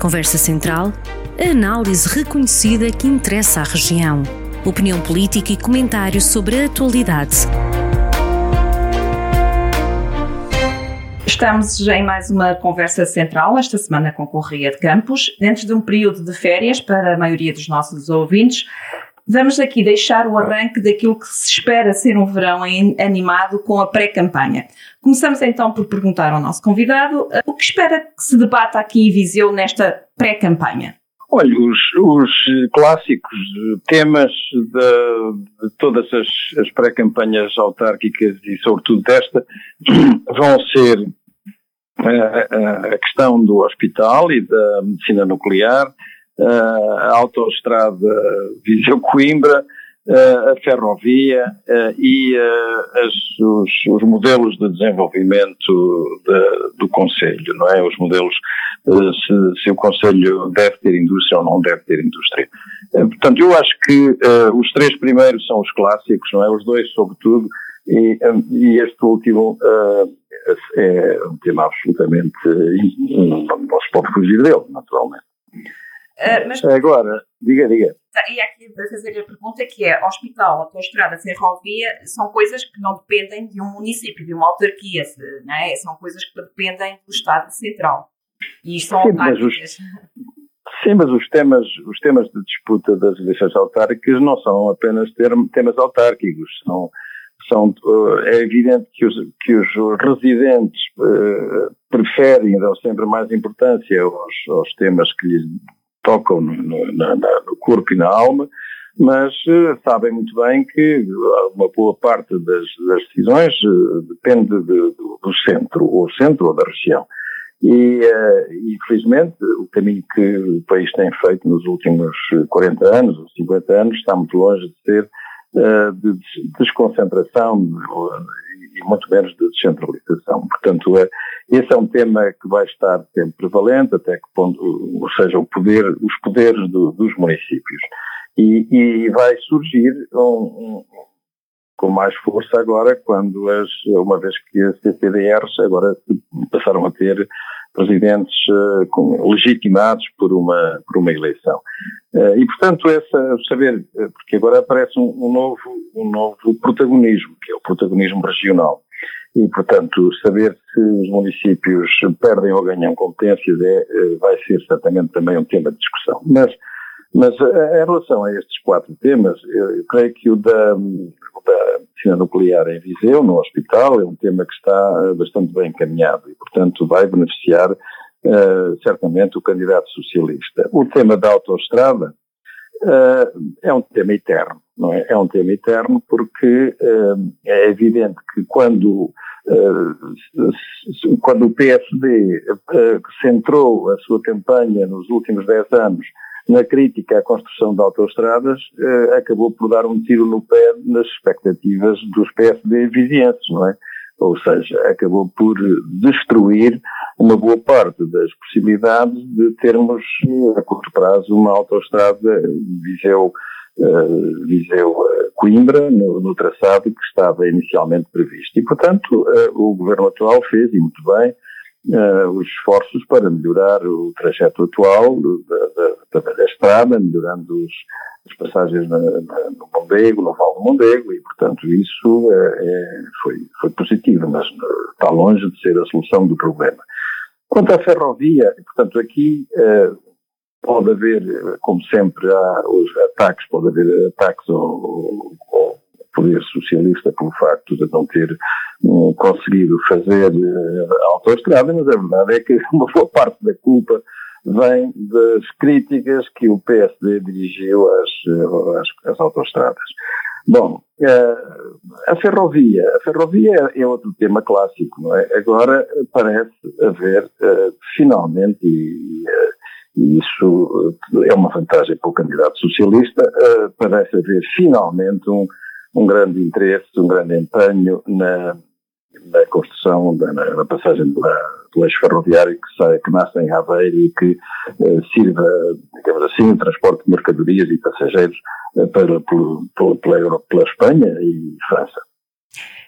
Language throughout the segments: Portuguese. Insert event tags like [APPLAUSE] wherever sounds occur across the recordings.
Conversa Central, análise reconhecida que interessa à região. Opinião política e comentários sobre a atualidade. Estamos em mais uma conversa central, esta semana com Correia de Campos, dentro de um período de férias para a maioria dos nossos ouvintes. Vamos aqui deixar o arranque daquilo que se espera ser um verão animado com a pré-campanha. Começamos então por perguntar ao nosso convidado eh, o que espera que se debata aqui em Viseu nesta pré-campanha. Olha, os, os, clássicos temas de, de todas as, as pré-campanhas autárquicas e sobretudo desta [CLEARS THROAT] vão ser a, eh, eh, a questão do hospital e da medicina nuclear, a autoestrada Viseu-Coimbra, [LAUGHS] a ferrovia e as, os, os, modelos de desenvolvimento de, do Conselho, não é? Os modelos, se, se, o Conselho deve ter indústria ou não deve ter indústria. Portanto, eu acho que os três primeiros são os clássicos, não é? Os dois, sobretudo, e, e este último é um tema absolutamente, não se pode fugir dele, naturalmente. Uh, mas, Agora, diga, diga. Tá, e aqui vou fazer a pergunta que é, hospital, autoestrada, ferrovia, são coisas que não dependem de um município, de uma autarquia, não é? São coisas que dependem do Estado Central. E isto são autárquicas. Sim, mas os temas, os temas de disputa das eleições autárquicas não são apenas temas autárquicos, são, são, eh, é evidente que os, que os residentes uh, preferem, dão sempre mais importância aos, aos temas que lhes tocam no, no, no corpo e na alma, mas uh, sabem muito bem que uma boa parte das, das decisões uh, depende de, do, do, centro, ou centro ou da região. E, uh, infelizmente, o caminho que o país tem feito nos últimos 40 anos ou 50 anos está muito longe de ser de desconcentração e muito menos de descentralização. Portanto, é, esse é um tema que vai estar sempre prevalente, até que ponto, ou seja, o poder, os poderes do, dos municípios. E, e vai surgir um, um, com mais força agora, quando as, uma vez que as CCDRs agora passaram a ter presidentes uh, com, legitimados por uma, por uma eleição. Uh, e, portanto, essa, saber, eh, porque agora aparece um, um, novo, um novo protagonismo, que é o protagonismo regional. E, portanto, saber se os municípios perdem ou ganham competências é, vai ser certamente também um tema de discussão. Mas, mas em relação a estes quatro temas, eu, creio que o da, da medicina nuclear em Viseu, no hospital, é um tema que está bastante bem encaminhado e, portanto, vai beneficiar uh, certamente o candidato socialista. O tema da autoestrada uh, é um tema eterno, não é? É um tema eterno porque uh, é evidente que quando quando o PSD centrou a sua campanha nos últimos 10 anos na crítica à construção de autoestradas, acabou por dar um tiro no pé nas expectativas dos PSD vizienses, não é? Ou seja, acabou por destruir uma boa parte das possibilidades de termos a curto prazo uma autoestrada Viseu, uh, Viseu uh, Coimbra no, no, traçado que estava inicialmente previsto. E, portanto, uh, o governo atual fez, e muito bem, os esforços para melhorar o trajeto atual da, da, da estrada, melhorando os, as passagens na, na, no Mondego, no Val do Mondego, e, portanto, isso é, é, foi, foi positivo, mas está longe de ser a solução do problema. Quanto à ferrovia, portanto, aqui eh, pode haver, como sempre, há os ataques, pode haver ataques ao, ao poder socialista pelo facto de não ter conseguido fazer a autoestrada, mas a verdade é que [LAUGHS] uma boa parte da culpa vem das críticas que o PSD dirigiu às, às, às autoestradas. Bom, eh, a ferrovia. A ferrovia é outro tema clássico, não é? Agora parece haver, finalmente, e, e, isso é uma vantagem para o candidato socialista, parece haver finalmente um, um grande interesse, um grande empenho na, na construção, da, na, na passagem do, eixo ferroviário que, sai, que nasce em Aveiro e que sirva, digamos assim, o transporte de mercadorias e passageiros eh, para, pela, pela, pela Espanha e França.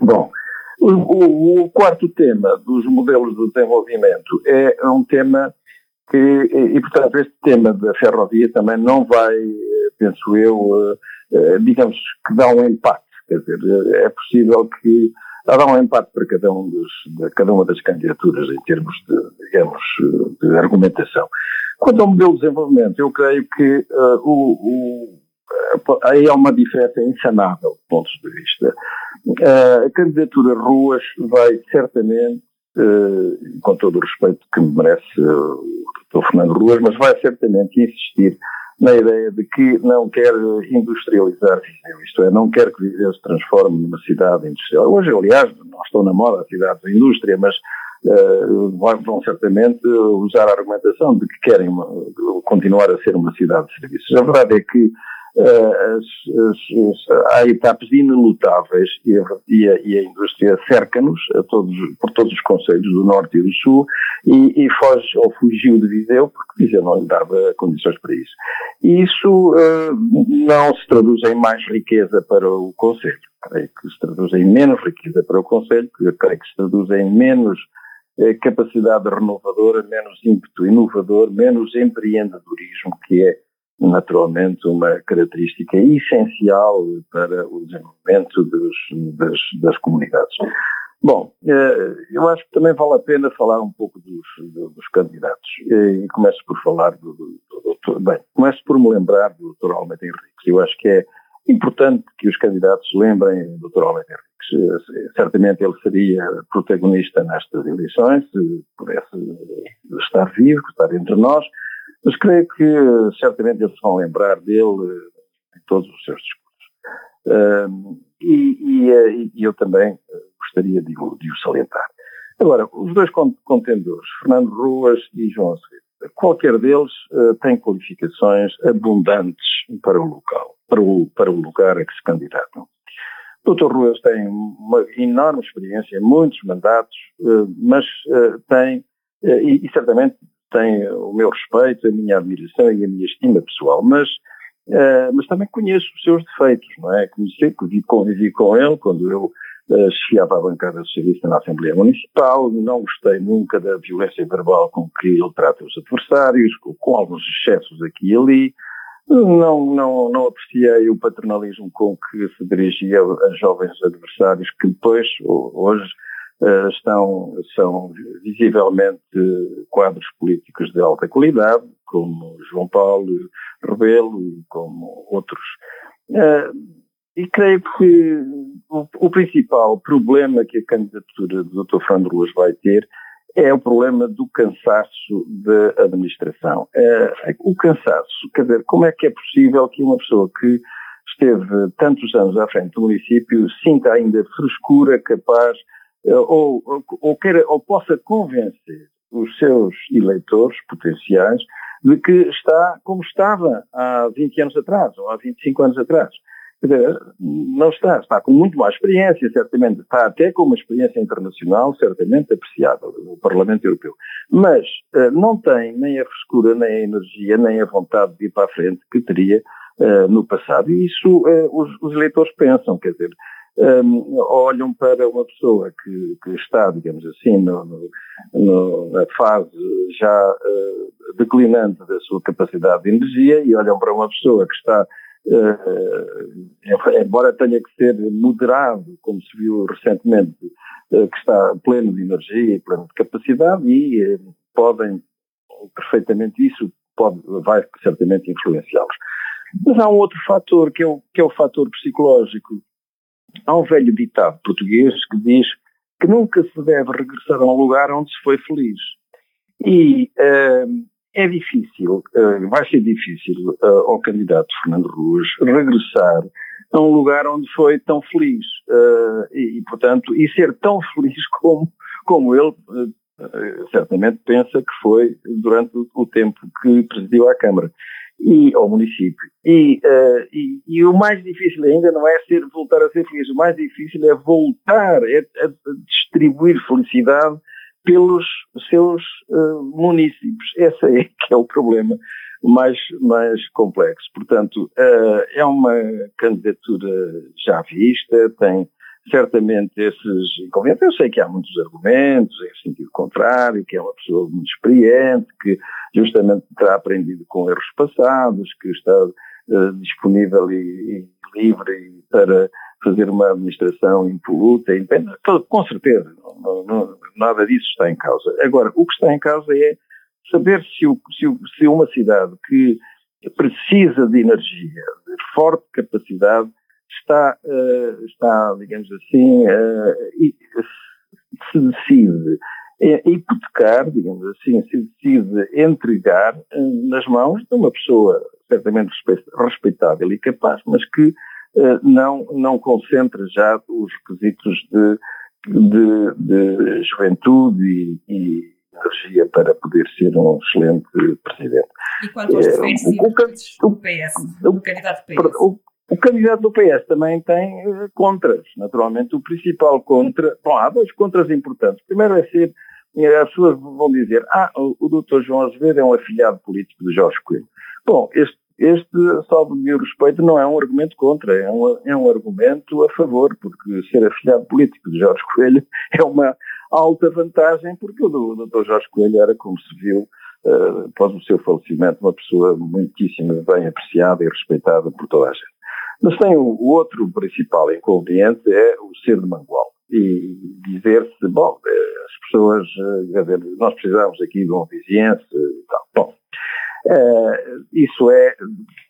Bom, o, o, o, quarto tema dos modelos de desenvolvimento é um tema que, e, e, portanto, este tema da ferrovia também não vai, penso eu, digamos que dá um empate. Quer dizer, é possível que dá um empate para cada, um dos, cada uma das candidaturas em termos de, digamos, de argumentação. Quanto ao modelo de desenvolvimento, eu creio que uh, o, o, aí há uma diferença insanável de pontos de vista. Uh, a candidatura Ruas vai certamente, uh, com todo o respeito que merece o Dr. Fernando Ruas, mas vai certamente insistir na ideia de que não quer industrializar Viseu, isto é, não quer que Viseu se transforme numa cidade industrial. Hoje, aliás, não estou na moda a cidade da indústria, mas uh, vão certamente usar a argumentação de que querem uma, continuar a ser uma cidade de serviços. A verdade é que há etapas inelutáveis e a, e a, indústria cerca-nos por todos os conselhos do Norte e do Sul e, e, foge ou fugiu de Viseu porque Viseu não lhe dava condições para isso. E isso uh, não se traduz em mais riqueza para o Conselho. Creio que se traduz em menos riqueza para o Conselho, creio que se traduz em menos eh, capacidade renovadora, menos ímpeto inovador, menos empreendedorismo, que é naturalmente uma característica essencial para o desenvolvimento dos, das, das, comunidades. Bom, eh, eu acho que também vale a pena falar um pouco dos, dos candidatos. E começo por falar do, do, do doutor. Bem, começo por me lembrar do Dr. Almeida Henriques. Eu acho que é importante que os candidatos lembrem do Dr. Almeida Henriques. Certamente ele seria protagonista nestas eleições, se pudesse estar vivo, estar entre nós. Mas creio que certamente eles vão lembrar dele em todos os seus discursos. E, e, eh, e, eu também eh, gostaria de, de, o salientar. Agora, os dois contendores, Fernando Ruas e João Azevedo, qualquer deles tem qualificações abundantes para o local, para o, para o lugar a que se candidatam. Dr. Ruas tem uma enorme experiência, muitos mandatos, mas tem, e certamente tem o meu respeito, a minha admiração e a minha estima pessoal, mas, uh, mas também conheço os seus defeitos, não é? Conheci, convivi com ele quando eu uh, chefiava a bancada socialista na Assembleia Municipal, não gostei nunca da violência verbal com que ele trata os adversários, com, com alguns excessos aqui e ali, não, não, não apreciei o paternalismo com que se dirigia a jovens adversários que depois, hoje, eh, estão, são visivelmente quadros políticos de alta qualidade, como João Paulo Rebelo e como outros. Eh, e creio que o, principal problema que a candidatura do Dr. Fernando Ruas vai ter é o problema do cansaço da administração. É, o cansaço, quer dizer, como é que é possível que uma pessoa que esteve tantos anos à frente do município sinta ainda frescura capaz eh, ou, ou, queira, ou possa convencer os seus eleitores potenciais de que está como estava há 20 anos atrás ou há 25 anos atrás. Dizer, não está, está com muito mais experiência, certamente, está até com uma experiência internacional certamente apreciável no Parlamento Europeu. Mas uh, não tem nem a frescura, nem a energia, nem a vontade de ir para a frente que teria uh, no passado. E isso uh, os, os eleitores pensam, quer dizer, um, olham para uma pessoa que, que está, digamos assim, no, no, na fase já uh, declinante da sua capacidade de energia e olham para uma pessoa que está, uh, embora tenha que ser moderado, como se viu recentemente, uh, que está pleno de energia e pleno de capacidade e podem perfeitamente isso pode, vai certamente influenciá-los. Mas há um outro fator que é o, que é o fator psicológico Há um velho ditado português que diz que nunca se deve regressar a um lugar onde se foi feliz. E uh, é difícil, uh, vai ser difícil uh, ao candidato Fernando Ruas regressar a um lugar onde foi tão feliz. E, e, portanto, e ser tão feliz como, como ele certamente pensa que foi durante o tempo que presidiu a Câmara e ao município. E, uh, e, e, o mais difícil ainda não é ser, voltar a ser feliz, o mais difícil é voltar a, a distribuir felicidade pelos seus uh, municípios. Esse é que é o problema mais, mais complexo. Portanto, uh, é uma candidatura já vista, tem certamente esses inconvenientes. Eu sei que há muitos argumentos em sentido contrário, que é uma pessoa muito experiente, que justamente terá aprendido com erros passados, que está uh, disponível e, e, livre para fazer uma administração impoluta, independente. Com certeza, não, não, nada disso está em causa. Agora, o que está em causa é saber se, o, se, se uma cidade que precisa de energia, de forte capacidade, está, uh, está digamos assim, uh, se decide hipotecar, digamos assim, se decide entregar nas mãos de uma pessoa certamente respeitável e capaz, mas que não, não concentra já os requisitos de, de, de juventude e, e energia para poder ser um excelente presidente. E quanto aos defensivos do PS, do candidato PS? O, o candidato do PS também tem uh, contras, naturalmente. O principal contra, bom, há dois contras importantes. Primeiro é ser, eh, as pessoas vão dizer, ah, o, o doutor João Azevedo é um afiliado político de Jorge Coelho. Bom, este, este, salvo meu respeito, não é um argumento contra, é um, é um argumento a favor, porque ser afiliado político de Jorge Coelho [LAUGHS] é uma alta vantagem, porque o doutor Jorge Coelho era, como se viu, uh, após o seu falecimento, uma pessoa muitíssimo bem apreciada e respeitada por toda a gente. Mas tem o, outro principal inconveniente é o ser de Mangual. E dizer-se, bom, eh, as pessoas, eh, nós precisamos aqui de um vizinhança e tal. Bom, uh, isso é,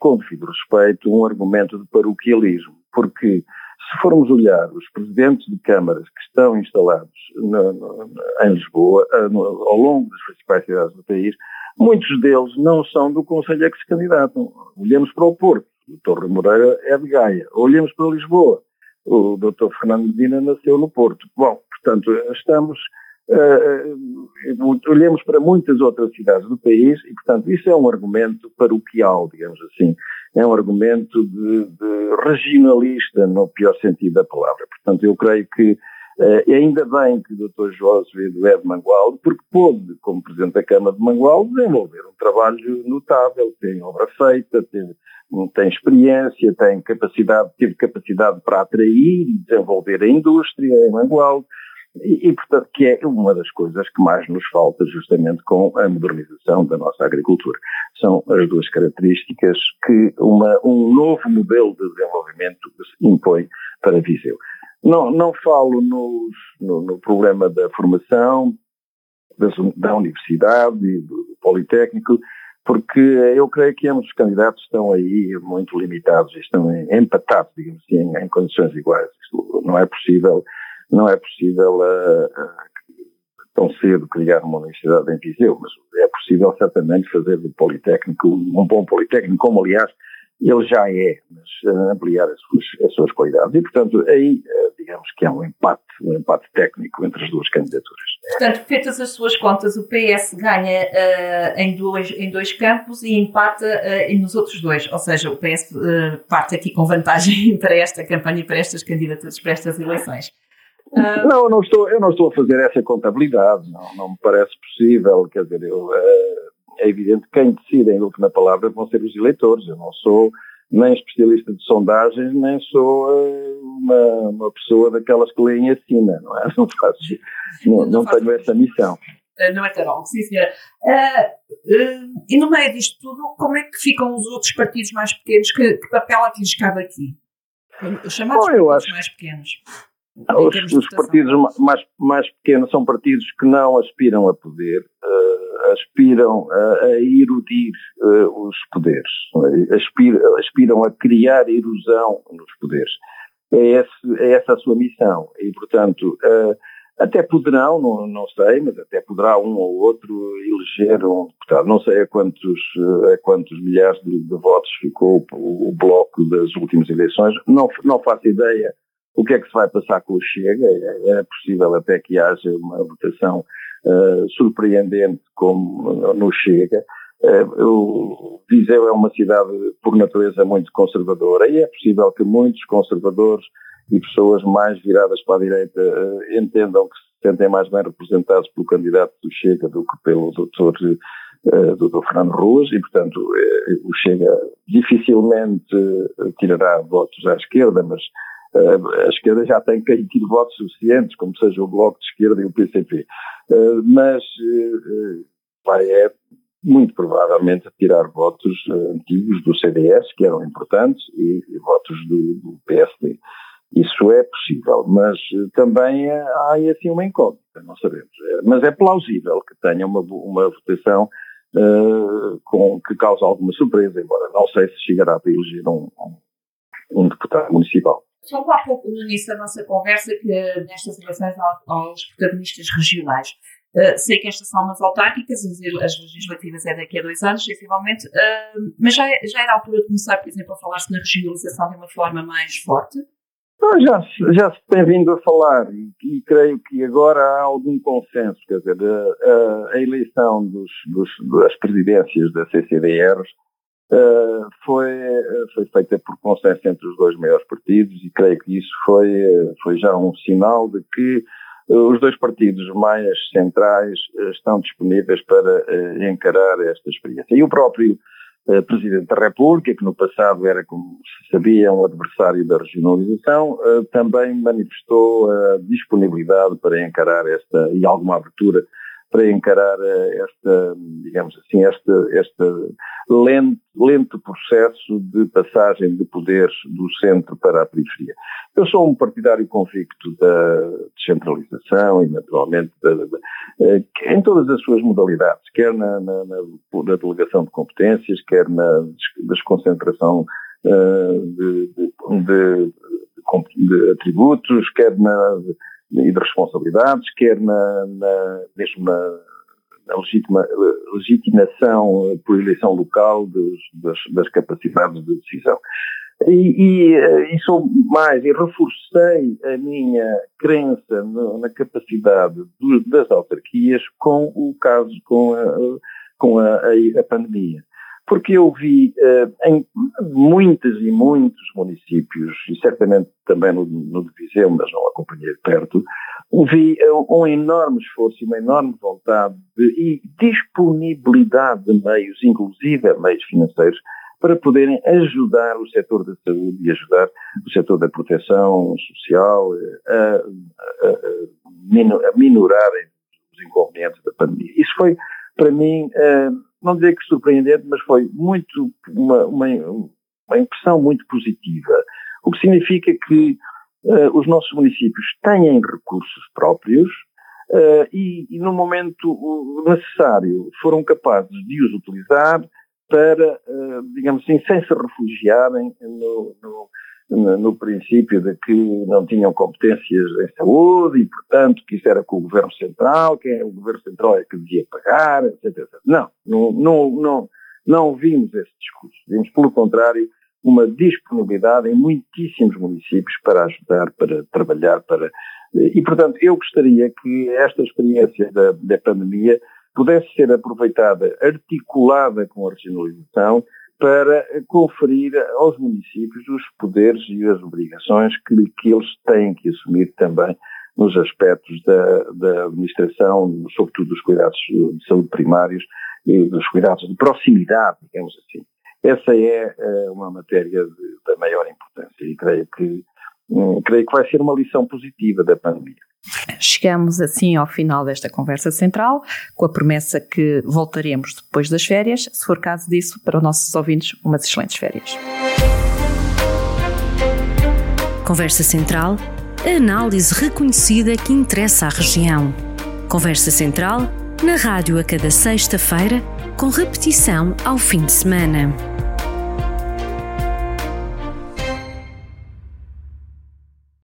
com devido respeito, um argumento de paroquialismo, porque se formos olhar os presidentes de câmaras que estão instalados no, no, em Lisboa, no, ao longo das principais cidades do país, muitos deles não são do Conselho a que se candidatam. Olhemos para o Porto, o Torre Moreira é de Gaia. Olhemos para Lisboa, o Dr. Fernando Medina nasceu no Porto. Bom, portanto, estamos, uh, para muitas outras cidades do país e, portanto, isso é um argumento paroquial, digamos assim. É um argumento de, de regionalista, no pior sentido da palavra. Portanto, eu creio que Uh, e ainda bem que o Dr. João Azevedo é de Mangualde, porque pôde, como Presidente da Câmara de Mangualde, desenvolver um trabalho notável, tem obra feita, tem, tem experiência, tem capacidade, teve capacidade para atrair e desenvolver a indústria em Mangualde, e, e, portanto, que é uma das coisas que mais nos falta justamente com a modernização da nossa agricultura. São as duas características que uma, um novo modelo de desenvolvimento impõe para Viseu. Não, não falo nos, no, no, problema da formação, da, da universidade e do, do Politécnico, porque eu creio que ambos os candidatos estão aí muito limitados, estão empatados, digamos assim, em, em condições iguais. Isto não é possível, não é possível uh, uh, tão cedo criar uma universidade em Viseu, mas é possível certamente fazer do Politécnico um bom Politécnico, como aliás ele já é, mas uh, ampliar as suas, as suas qualidades. E, portanto, aí, digamos que há um empate, um empate técnico entre as duas candidaturas. Portanto, feitas as suas contas, o PS ganha uh, em, dois, em dois campos e empata nos outros dois. Ou seja, o PS parte aqui com vantagem [LAUGHS] para esta campanha e para estas candidaturas, para estas eleições. Não, eu não, estou, eu não estou a fazer essa contabilidade, não, não me parece possível, quer dizer, eu, é evidente que quem decide em última palavra vão ser os eleitores. Eu não sou nem especialista de sondagens, nem sou uh, uma, uma, pessoa daquelas que leem acima, não é? [LAUGHS] Não, faço, não, não, tenho essa missão. Eh, não é, Carol? Sim, senhora. Uh, uh, e no meio disto tudo, como é que ficam os outros partidos mais pequenos? Que, que papel é que lhes cabe aqui? Os chamados Bom, partidos acho... mais pequenos. Os, os partidos mais, mais pequenos são partidos que não aspiram a poder, uh, aspiram a, a erudir uh, os poderes, aspiram, aspiram a criar erosão nos poderes. É, esse, é essa a sua missão. E, portanto, uh, até poderão, não, não sei, mas até poderá um ou outro eleger um deputado. Não sei a quantos, a quantos milhares de, de votos ficou o, o, bloco das últimas eleições. Não, não faço ideia o que é que se vai passar com o Chega? É, é possível até que haja uma votação uh, surpreendente como no Chega. Uh, o Viseu é uma cidade por natureza muito conservadora e é possível que muitos conservadores e pessoas mais viradas para a direita uh, entendam que se sentem mais bem representados pelo candidato do Chega do que pelo doutor Dr. Fernando Ruas e, portanto, o Chega dificilmente tirará votos à esquerda, mas a esquerda já tem tido votos suficientes, como seja o Bloco de Esquerda e o PCP. mas vai é muito provavelmente tirar votos antigos do CDS, que eram importantes, e, votos do, do PSD. Isso é possível, mas também há assim uma incógnita, não sabemos. Mas é plausível que tenha uma, uma votação uh, com, que causa alguma surpresa, embora não sei se chegará a eleger um, um deputado municipal. Falou há pouco no início da nossa conversa que nestas eleições há, há os protagonistas regionais. Uh, sei que estas são umas autárquicas, as, legislativas é daqui a dois anos, sensivelmente, uh, mas já, já era a altura de começar, por exemplo, a falar-se na regionalização de uma forma mais forte? já, já se tem vindo a falar e, e, creio que agora há algum consenso, quer dizer, a, a, a eleição dos, dos, das presidências da CCDRs uh, foi, foi feita por consenso entre os dois maiores partidos e creio que isso foi, foi já um sinal de que os dois partidos mais centrais estão disponíveis para encarar esta experiência. E o próprio eh, Presidente da República, que no passado era, como se sabia, um adversário da regionalização, eh, também manifestou a disponibilidade para encarar esta, e alguma abertura para encarar eh, esta, digamos assim, este, este lento, lento processo de passagem de poderes do centro para a periferia. Eu sou um partidário convicto da descentralização e, naturalmente, da, da, eh, em todas as suas modalidades, quer na, na, na, na delegação de competências, quer na desconcentração uh, de, de, de, de, atributos, quer na e de responsabilidades, quer na, na mesmo na, na legitima, legitimação por eleição local dos, das, das, capacidades de decisão. E, e, e, sou mais, e reforcei a minha crença no, na capacidade do, das autarquias com o caso, com a, com a, a, a pandemia porque eu vi uh, em muitos e muitos municípios, e certamente também no, no de Viseu, mas não acompanhei de perto, vi uh, um enorme esforço e uma enorme vontade de, e disponibilidade de meios, inclusive meios financeiros, para poderem ajudar o setor da saúde e ajudar o setor da proteção social a, a, a minorarem os inconvenientes da pandemia. Isso foi, para mim, uh, não dizer que surpreendente, mas foi muito, uma, uma, uma impressão muito positiva. O que significa que uh, os nossos municípios têm recursos próprios uh, e, e, no momento necessário, foram capazes de os utilizar para, uh, digamos assim, sem se refugiarem no, no no, princípio de que não tinham competências em saúde e, portanto, que isso era com o Governo Central, que o Governo Central é que devia pagar, etc. etc. Não, não, não, não, não vimos esse discurso. Vimos, pelo contrário, uma disponibilidade em muitíssimos municípios para ajudar, para trabalhar, para... E, portanto, eu gostaria que esta experiência da, da pandemia pudesse ser aproveitada, articulada com a regionalização, para conferir aos municípios os poderes e as obrigações que, que eles têm que assumir também nos aspectos da, da administração, sobretudo dos cuidados de saúde primários e dos cuidados de proximidade, digamos assim. Essa é uh, uma matéria de, da maior importância e creio que, creio que vai ser uma lição positiva da pandemia. Chegamos assim ao final desta conversa central, com a promessa que voltaremos depois das férias, se for caso disso, para os nossos ouvintes, umas excelentes férias. Conversa Central, a análise reconhecida que interessa à região. Conversa Central, na rádio a cada sexta-feira, com repetição ao fim de semana.